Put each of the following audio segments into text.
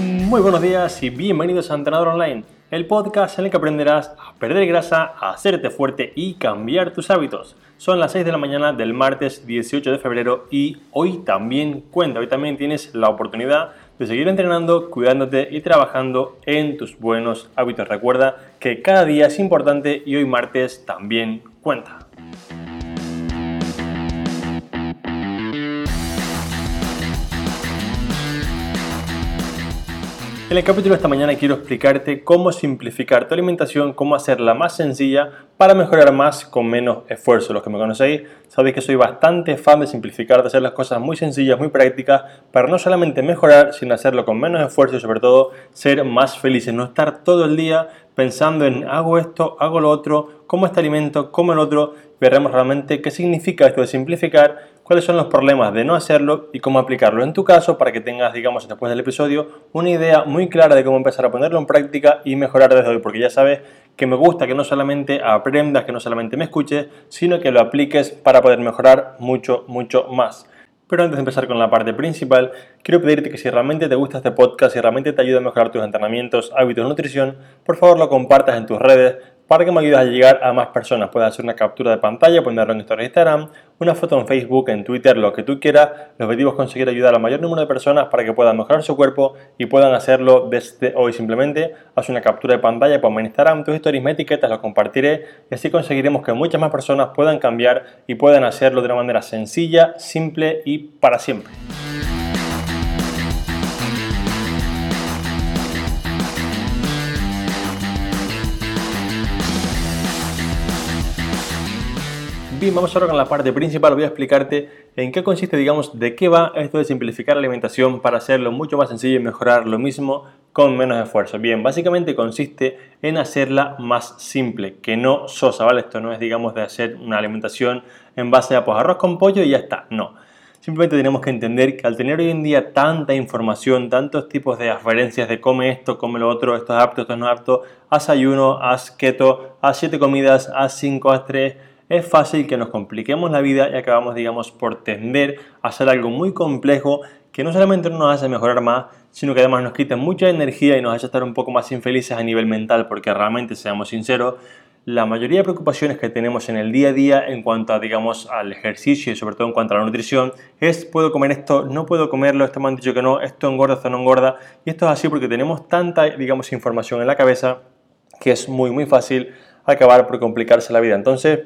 Muy buenos días y bienvenidos a Entrenador Online, el podcast en el que aprenderás a perder grasa, a hacerte fuerte y cambiar tus hábitos. Son las 6 de la mañana del martes 18 de febrero y hoy también cuenta, hoy también tienes la oportunidad de seguir entrenando, cuidándote y trabajando en tus buenos hábitos. Recuerda que cada día es importante y hoy martes también cuenta. En el capítulo de esta mañana quiero explicarte cómo simplificar tu alimentación, cómo hacerla más sencilla para mejorar más con menos esfuerzo. Los que me conocéis sabéis que soy bastante fan de simplificar, de hacer las cosas muy sencillas, muy prácticas, para no solamente mejorar, sino hacerlo con menos esfuerzo y sobre todo ser más felices, no estar todo el día pensando en hago esto, hago lo otro, como este alimento, como el otro, veremos realmente qué significa esto de simplificar cuáles son los problemas de no hacerlo y cómo aplicarlo en tu caso para que tengas, digamos, después del episodio, una idea muy clara de cómo empezar a ponerlo en práctica y mejorar desde hoy, porque ya sabes que me gusta que no solamente aprendas, que no solamente me escuches, sino que lo apliques para poder mejorar mucho, mucho más. Pero antes de empezar con la parte principal, quiero pedirte que si realmente te gusta este podcast, si realmente te ayuda a mejorar tus entrenamientos, hábitos nutrición, por favor lo compartas en tus redes, para que me ayudes a llegar a más personas. Puedes hacer una captura de pantalla, ponerlo en historia de Instagram, una foto en Facebook, en Twitter, lo que tú quieras. El objetivo es conseguir ayudar al mayor número de personas para que puedan mejorar su cuerpo y puedan hacerlo desde hoy. Simplemente haz una captura de pantalla, ponme en Instagram tus historias, me etiquetas, lo compartiré y así conseguiremos que muchas más personas puedan cambiar y puedan hacerlo de una manera sencilla, simple y para siempre. Bien, vamos ahora con la parte principal. Voy a explicarte en qué consiste, digamos, de qué va esto de simplificar la alimentación para hacerlo mucho más sencillo y mejorar lo mismo con menos esfuerzo. Bien, básicamente consiste en hacerla más simple, que no sosa, ¿vale? Esto no es, digamos, de hacer una alimentación en base a pues, arroz con pollo y ya está. No. Simplemente tenemos que entender que al tener hoy en día tanta información, tantos tipos de aferencias de come esto, come lo otro, esto es apto, esto no es apto, haz ayuno, haz keto, haz siete comidas, haz cinco, haz tres es fácil que nos compliquemos la vida y acabamos, digamos, por tender a hacer algo muy complejo que no solamente no nos hace mejorar más, sino que además nos quita mucha energía y nos hace estar un poco más infelices a nivel mental, porque realmente, seamos sinceros, la mayoría de preocupaciones que tenemos en el día a día en cuanto a, digamos, al ejercicio y sobre todo en cuanto a la nutrición es, ¿puedo comer esto? ¿No puedo comerlo? Esto me han dicho que no, esto engorda, esto no engorda. Y esto es así porque tenemos tanta, digamos, información en la cabeza que es muy, muy fácil acabar por complicarse la vida. Entonces,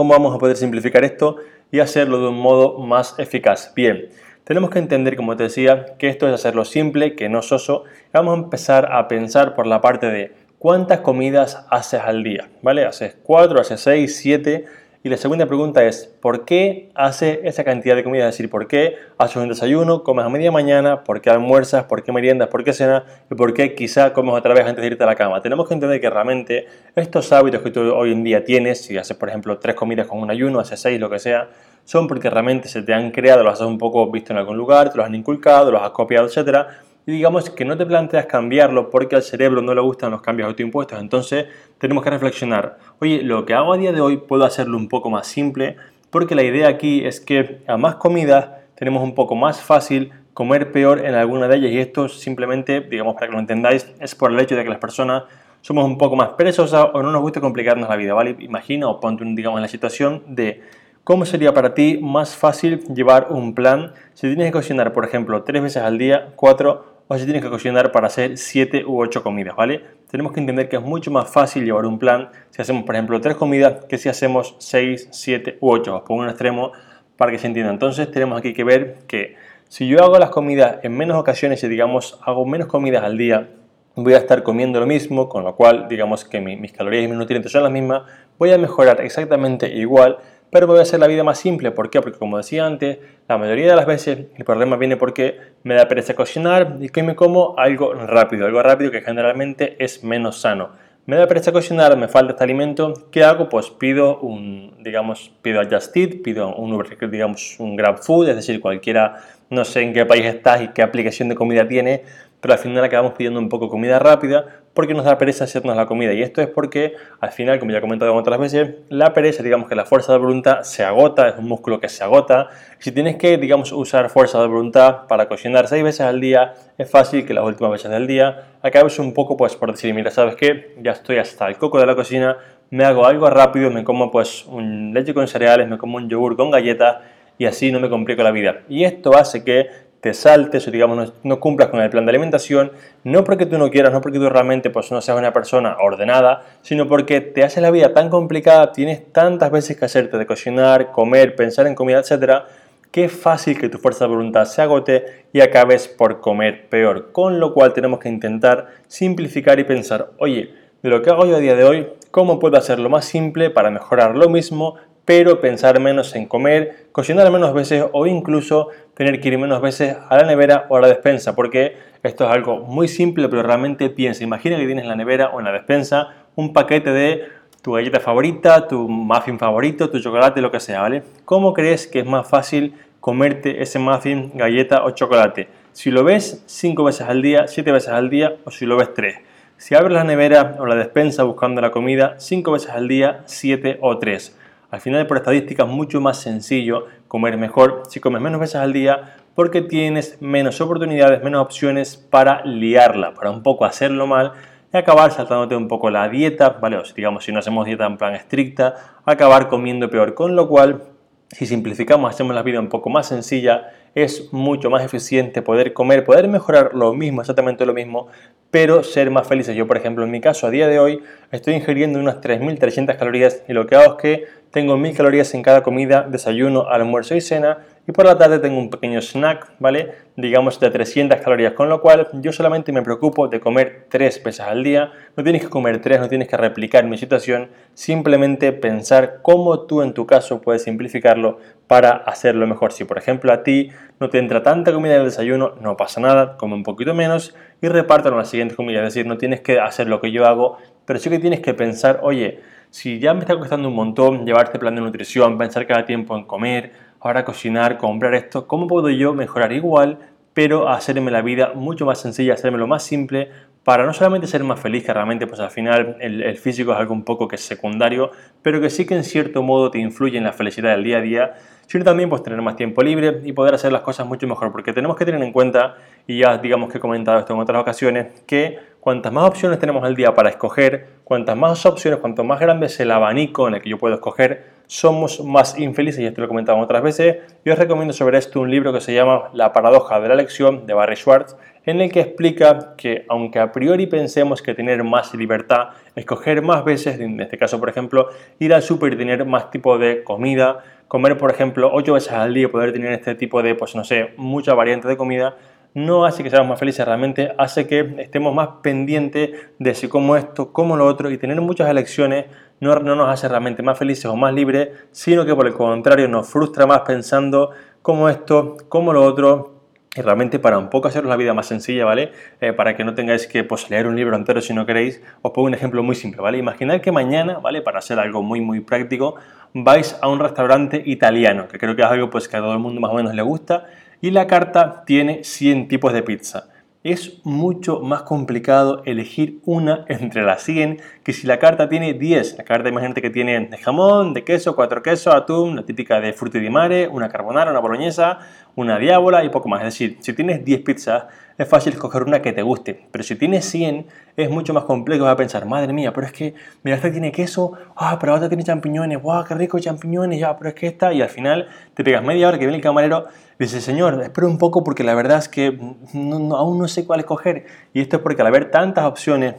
¿Cómo vamos a poder simplificar esto y hacerlo de un modo más eficaz? Bien, tenemos que entender, como te decía, que esto es hacerlo simple, que no soso. Vamos a empezar a pensar por la parte de cuántas comidas haces al día, ¿vale? ¿Haces 4, haces 6, 7? Y la segunda pregunta es, ¿por qué hace esa cantidad de comida? Es decir, ¿por qué haces un desayuno, comes a media mañana, por qué almuerzas, por qué meriendas, por qué cenas y por qué quizá comes otra vez antes de irte a la cama? Tenemos que entender que realmente estos hábitos que tú hoy en día tienes, si haces por ejemplo tres comidas con un ayuno, haces seis, lo que sea, son porque realmente se te han creado, los has un poco visto en algún lugar, te los han inculcado, los has copiado, etcétera y digamos que no te planteas cambiarlo porque al cerebro no le gustan los cambios autoimpuestos. Entonces tenemos que reflexionar, oye, lo que hago a día de hoy puedo hacerlo un poco más simple porque la idea aquí es que a más comidas tenemos un poco más fácil comer peor en alguna de ellas y esto simplemente, digamos para que lo entendáis, es por el hecho de que las personas somos un poco más perezosas o no nos gusta complicarnos la vida, ¿vale? Imagina o ponte, digamos, en la situación de ¿Cómo sería para ti más fácil llevar un plan si tienes que cocinar, por ejemplo, tres veces al día, cuatro, o si tienes que cocinar para hacer siete u ocho comidas, ¿vale? Tenemos que entender que es mucho más fácil llevar un plan si hacemos, por ejemplo, tres comidas que si hacemos seis, siete u ocho. Os pongo un extremo para que se entienda. Entonces tenemos aquí que ver que si yo hago las comidas en menos ocasiones y digamos hago menos comidas al día, voy a estar comiendo lo mismo, con lo cual digamos que mis calorías y mis nutrientes son las mismas, voy a mejorar exactamente igual pero me voy a hacer la vida más simple. ¿Por qué? Porque como decía antes, la mayoría de las veces el problema viene porque me da pereza cocinar y que me como algo rápido, algo rápido que generalmente es menos sano. Me da pereza cocinar, me falta este alimento, ¿qué hago? Pues pido un, digamos, pido a Just Eat, pido un digamos, un Grab Food, es decir, cualquiera, no sé en qué país estás y qué aplicación de comida tiene, pero al final acabamos pidiendo un poco comida rápida porque nos da pereza hacernos la comida. Y esto es porque al final, como ya he comentado otras veces, la pereza, digamos que la fuerza de voluntad se agota, es un músculo que se agota. Si tienes que, digamos, usar fuerza de voluntad para cocinar seis veces al día, es fácil que las últimas veces del día acabes un poco pues por decir, mira, ¿sabes qué? Ya estoy hasta el coco de la cocina, me hago algo rápido, me como pues un leche con cereales, me como un yogur con galletas y así no me complico la vida. Y esto hace que te saltes o digamos no, cumplas con el plan de alimentación, no porque tú no quieras, no porque tú realmente pues no seas una persona ordenada, sino porque te hace la vida tan complicada, tienes tantas veces que hacerte de cocinar, comer, pensar en comida, etcétera, que es fácil que tu fuerza de voluntad se agote y acabes por comer peor. Con lo cual tenemos que intentar simplificar y pensar, oye, de lo que hago yo a día de hoy, ¿cómo puedo hacerlo más simple para mejorar lo mismo, pero pensar menos en comer, cocinar menos veces o incluso tener que ir menos veces a la nevera o a la despensa, porque esto es algo muy simple, pero realmente piensa, imagina que tienes en la nevera o en la despensa un paquete de tu galleta favorita, tu muffin favorito, tu chocolate, lo que sea, ¿vale? ¿Cómo crees que es más fácil comerte ese muffin, galleta o chocolate? Si lo ves 5 veces al día, 7 veces al día o si lo ves 3. Si abres la nevera o la despensa buscando la comida 5 veces al día, 7 o 3. Al final, por estadística, es mucho más sencillo comer mejor si comes menos veces al día porque tienes menos oportunidades, menos opciones para liarla, para un poco hacerlo mal y acabar saltándote un poco la dieta, ¿vale? O digamos, si no hacemos dieta en plan estricta, acabar comiendo peor. Con lo cual, si simplificamos, hacemos la vida un poco más sencilla, es mucho más eficiente poder comer, poder mejorar lo mismo, exactamente lo mismo, pero ser más felices. Yo, por ejemplo, en mi caso, a día de hoy, estoy ingiriendo unas 3.300 calorías y lo que hago es que tengo 1000 calorías en cada comida, desayuno, almuerzo y cena y por la tarde tengo un pequeño snack, ¿vale? Digamos de 300 calorías, con lo cual yo solamente me preocupo de comer 3 veces al día, no tienes que comer 3, no tienes que replicar mi situación, simplemente pensar cómo tú en tu caso puedes simplificarlo para hacerlo mejor. Si por ejemplo a ti no te entra tanta comida en el desayuno, no pasa nada, come un poquito menos y repártelo en las siguientes comidas, es decir, no tienes que hacer lo que yo hago, pero sí que tienes que pensar, oye, si ya me está costando un montón llevar este plan de nutrición, pensar cada tiempo en comer, ahora cocinar, comprar esto, ¿cómo puedo yo mejorar igual, pero hacerme la vida mucho más sencilla, hacerme lo más simple para no solamente ser más feliz, que realmente pues al final el, físico es algo un poco que es secundario, pero que sí que en cierto modo te influye en la felicidad del día a día, sino también pues tener más tiempo libre y poder hacer las cosas mucho mejor, porque tenemos que tener en cuenta, y ya digamos que he comentado esto en otras ocasiones, que cuantas más opciones tenemos al día para escoger, cuantas más opciones, cuanto más grande es el abanico en el que yo puedo escoger, somos más infelices, y esto lo he comentado otras veces. Yo os recomiendo sobre esto un libro que se llama La paradoja de la elección de Barry Schwartz, en el que explica que aunque a priori pensemos que tener más libertad, escoger más veces, en este caso por ejemplo, ir al súper y tener más tipo de comida, comer por ejemplo 8 veces al día, poder tener este tipo de, pues no sé, mucha variante de comida, no hace que seamos más felices, realmente hace que estemos más pendientes de si como esto, como lo otro y tener muchas elecciones no, no nos hace realmente más felices o más libres, sino que por el contrario nos frustra más pensando como esto, como lo otro realmente para un poco haceros la vida más sencilla, ¿vale? Eh, para que no tengáis que pues, leer un libro entero si no queréis, os pongo un ejemplo muy simple, ¿vale? Imaginad que mañana, ¿vale? Para hacer algo muy, muy práctico, vais a un restaurante italiano, que creo que es algo pues, que a todo el mundo más o menos le gusta, y la carta tiene 100 tipos de pizza. Es mucho más complicado elegir una entre las 100 que si la carta tiene 10. La carta, imagínate que tiene jamón, de queso, cuatro quesos, atún, una típica de frutti di mare, una carbonara, una boloñesa, una diábola y poco más. Es decir, si tienes 10 pizzas, es fácil escoger una que te guste. Pero si tienes 100, es mucho más complejo. Vas a pensar, madre mía, pero es que, mira, esta tiene queso, ah, pero esta tiene champiñones, guau, qué rico champiñones, ya, pero es que esta, y al final te pegas media hora que viene el camarero Dice, Señor, espero un poco porque la verdad es que aún no sé cuál escoger. Y esto es porque al haber tantas opciones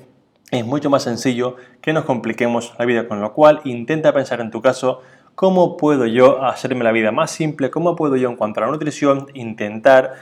es mucho más sencillo que nos compliquemos la vida. Con lo cual, intenta pensar en tu caso cómo puedo yo hacerme la vida más simple, cómo puedo yo en cuanto a la nutrición intentar,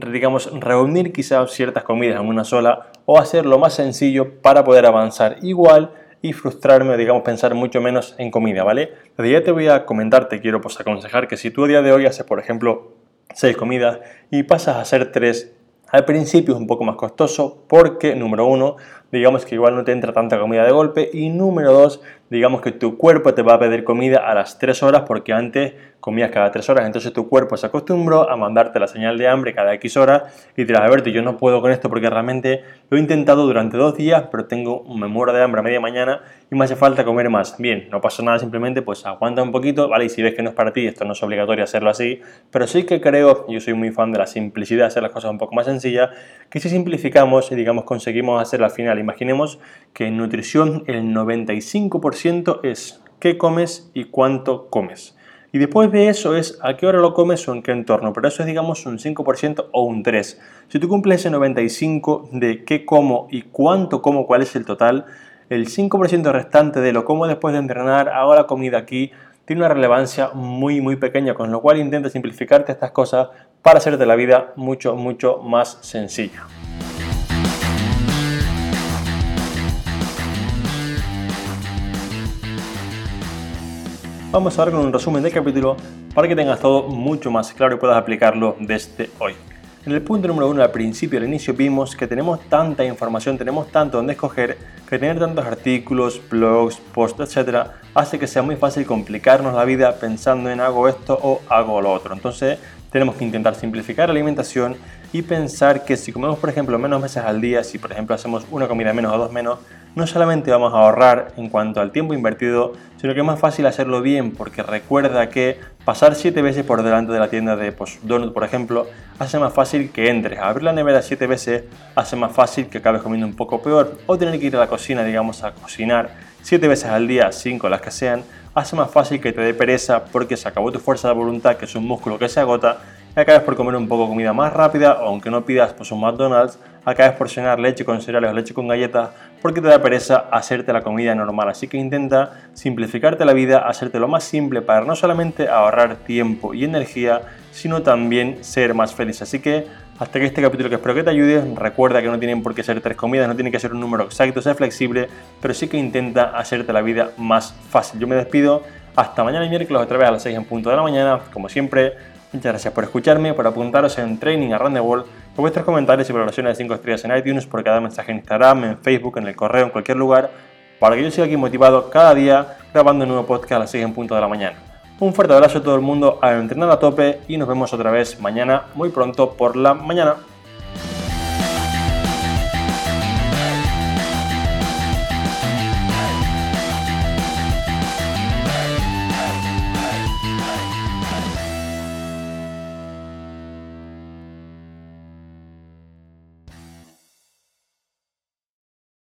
digamos, reunir quizás ciertas comidas en una sola o hacerlo más sencillo para poder avanzar igual y frustrarme digamos pensar mucho menos en comida, ¿vale? Desde ya te voy a comentar, te quiero pues aconsejar que si tú a día de hoy haces, por ejemplo, seis comidas y pasas a hacer tres. Al principio es un poco más costoso porque, número uno, digamos que igual no te entra tanta comida de golpe y número dos, digamos que tu cuerpo te va a pedir comida a las 3 horas porque antes comías cada 3 horas, entonces tu cuerpo se acostumbró a mandarte la señal de hambre cada X horas y dirás, Alberto, yo no puedo con esto porque realmente lo he intentado durante dos días, pero tengo, me muero de hambre a media mañana y me hace falta comer más. Bien, no pasa nada, simplemente pues aguanta un poquito, ¿vale? Y si ves que no es para ti, esto no es obligatorio hacerlo así, pero sí que creo, yo soy muy fan de la simplicidad, hacer las cosas un poco más sencillas, que si simplificamos y digamos conseguimos hacer al final, imaginemos que en nutrición el 95% es qué comes y cuánto comes. Y después de eso es a qué hora lo comes o en qué entorno. Pero eso es, digamos, un 5% o un 3%. Si tú cumples ese 95% de qué como y cuánto como, cuál es el total, el 5% restante de lo como después de entrenar, hago la comida aquí, tiene una relevancia muy, muy pequeña. Con lo cual intenta simplificarte estas cosas para hacerte la vida mucho, mucho más sencilla. Vamos a ver con un resumen del capítulo para que tengas todo mucho más claro y puedas aplicarlo desde hoy. En el punto número uno, al principio, al inicio, vimos que tenemos tanta información, tenemos tanto donde escoger, que tener tantos artículos, blogs, posts, etcétera, hace que sea muy fácil complicarnos la vida pensando en hago esto o hago lo otro. Entonces, tenemos que intentar simplificar la alimentación y pensar que si comemos, por ejemplo, menos veces al día, si por ejemplo hacemos una comida menos o dos menos, no solamente vamos a ahorrar en cuanto al tiempo invertido, sino que es más fácil hacerlo bien, porque recuerda que pasar 7 veces por delante de la tienda de pues, donut, por ejemplo, hace más fácil que entres. Abrir la nevera 7 veces hace más fácil que acabes comiendo un poco peor, o tener que ir a la cocina, digamos, a cocinar 7 veces al día, 5 las que sean, hace más fácil que te dé pereza porque se acabó tu fuerza de voluntad, que es un músculo que se agota, y acabes por comer un poco comida más rápida, o aunque no pidas pues, un McDonald's, acabes por cenar leche con cereales o leche con galletas porque te da pereza hacerte la comida normal. Así que intenta simplificarte la vida, hacerte lo más simple para no solamente ahorrar tiempo y energía, sino también ser más feliz. Así que hasta que este capítulo que espero que te ayude, recuerda que no tienen por qué ser tres comidas, no tiene que ser un número exacto, sea flexible, pero sí que intenta hacerte la vida más fácil. Yo me despido, hasta mañana miércoles otra vez a las 6 en punto de la mañana, como siempre Muchas gracias por escucharme, por apuntaros en Training a Run por vuestros comentarios y valoraciones de 5 estrellas en iTunes, por cada mensaje en Instagram, en Facebook, en el correo, en cualquier lugar, para que yo siga aquí motivado cada día grabando un nuevo podcast a las 6 en punto de la mañana. Un fuerte abrazo a todo el mundo, a entrenar a tope y nos vemos otra vez mañana muy pronto por la mañana.